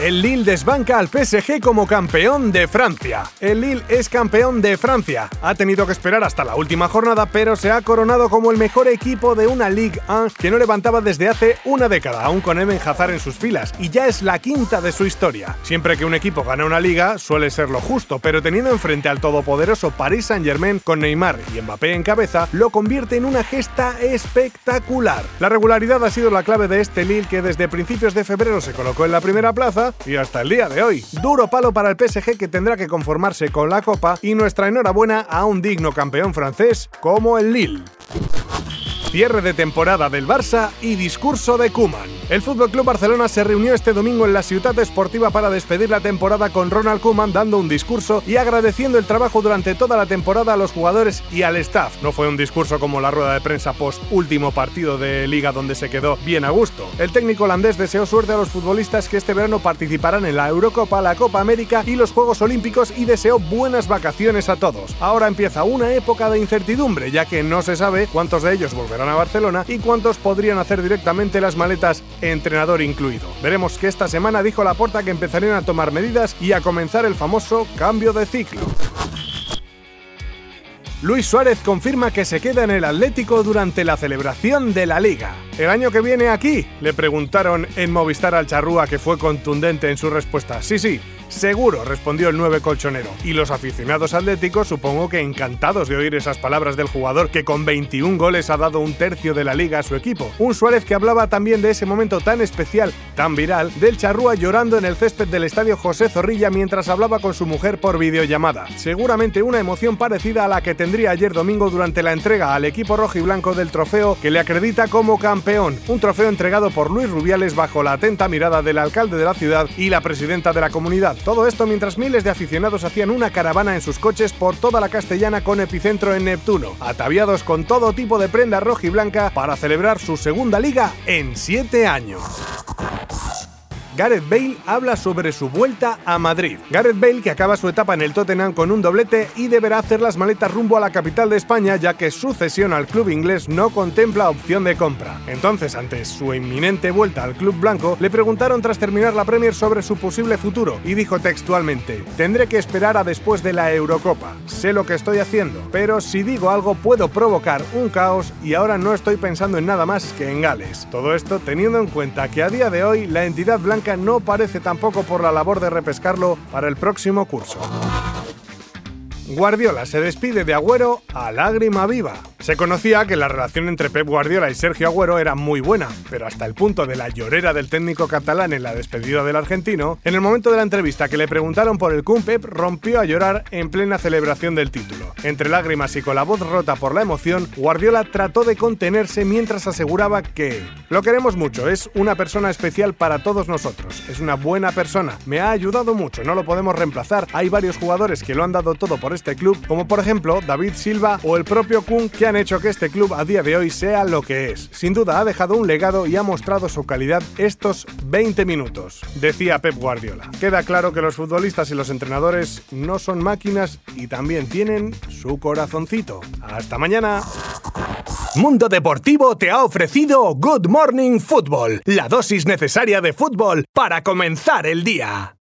El Lille desbanca al PSG como campeón de Francia. El Lille es campeón de Francia. Ha tenido que esperar hasta la última jornada, pero se ha coronado como el mejor equipo de una Ligue 1 que no levantaba desde hace una década, aún con Eben Hazard en sus filas, y ya es la quinta de su historia. Siempre que un equipo gana una liga, suele ser lo justo, pero teniendo enfrente al todopoderoso Paris Saint-Germain con Neymar y Mbappé en cabeza, lo convierte en una gesta espectacular. La regularidad ha sido la clave de este Lille que desde principios de febrero se colocó en la primera plaza y hasta el día de hoy. Duro palo para el PSG que tendrá que conformarse con la Copa y nuestra enhorabuena a un digno campeón francés como el Lille. Cierre de temporada del Barça y discurso de Kuman. El Fútbol Club Barcelona se reunió este domingo en la Ciudad Esportiva para despedir la temporada con Ronald Kuman dando un discurso y agradeciendo el trabajo durante toda la temporada a los jugadores y al staff. No fue un discurso como la rueda de prensa post último partido de liga donde se quedó bien a gusto. El técnico holandés deseó suerte a los futbolistas que este verano participarán en la Eurocopa, la Copa América y los Juegos Olímpicos y deseó buenas vacaciones a todos. Ahora empieza una época de incertidumbre ya que no se sabe cuántos de ellos volverán a Barcelona y cuántos podrían hacer directamente las maletas, entrenador incluido. Veremos que esta semana dijo la Laporta que empezarían a tomar medidas y a comenzar el famoso cambio de ciclo. Luis Suárez confirma que se queda en el Atlético durante la celebración de la liga. ¿El año que viene aquí? Le preguntaron en Movistar al Charrúa que fue contundente en su respuesta. Sí, sí, Seguro, respondió el 9 colchonero. Y los aficionados atléticos supongo que encantados de oír esas palabras del jugador que con 21 goles ha dado un tercio de la liga a su equipo. Un Suárez que hablaba también de ese momento tan especial, tan viral, del charrúa llorando en el césped del estadio José Zorrilla mientras hablaba con su mujer por videollamada. Seguramente una emoción parecida a la que tendría ayer domingo durante la entrega al equipo rojo y blanco del trofeo que le acredita como campeón. Un trofeo entregado por Luis Rubiales bajo la atenta mirada del alcalde de la ciudad y la presidenta de la comunidad. Todo esto mientras miles de aficionados hacían una caravana en sus coches por toda la castellana con epicentro en Neptuno, ataviados con todo tipo de prenda roja y blanca para celebrar su segunda liga en siete años. Gareth Bale habla sobre su vuelta a Madrid. Gareth Bale, que acaba su etapa en el Tottenham con un doblete y deberá hacer las maletas rumbo a la capital de España, ya que su cesión al club inglés no contempla opción de compra. Entonces, ante su inminente vuelta al club blanco, le preguntaron tras terminar la Premier sobre su posible futuro y dijo textualmente: Tendré que esperar a después de la Eurocopa. Sé lo que estoy haciendo, pero si digo algo puedo provocar un caos y ahora no estoy pensando en nada más que en Gales. Todo esto teniendo en cuenta que a día de hoy la entidad blanca no parece tampoco por la labor de repescarlo para el próximo curso. Guardiola se despide de Agüero a lágrima viva. Se conocía que la relación entre Pep Guardiola y Sergio Agüero era muy buena, pero hasta el punto de la llorera del técnico catalán en la despedida del argentino, en el momento de la entrevista que le preguntaron por el Kun, Pep rompió a llorar en plena celebración del título. Entre lágrimas y con la voz rota por la emoción, Guardiola trató de contenerse mientras aseguraba que lo queremos mucho, es una persona especial para todos nosotros, es una buena persona, me ha ayudado mucho, no lo podemos reemplazar, hay varios jugadores que lo han dado todo por este club, como por ejemplo David Silva o el propio Kun, que han hecho que este club a día de hoy sea lo que es. Sin duda ha dejado un legado y ha mostrado su calidad estos 20 minutos, decía Pep Guardiola. Queda claro que los futbolistas y los entrenadores no son máquinas y también tienen su corazoncito. Hasta mañana. Mundo Deportivo te ha ofrecido Good Morning Football, la dosis necesaria de fútbol para comenzar el día.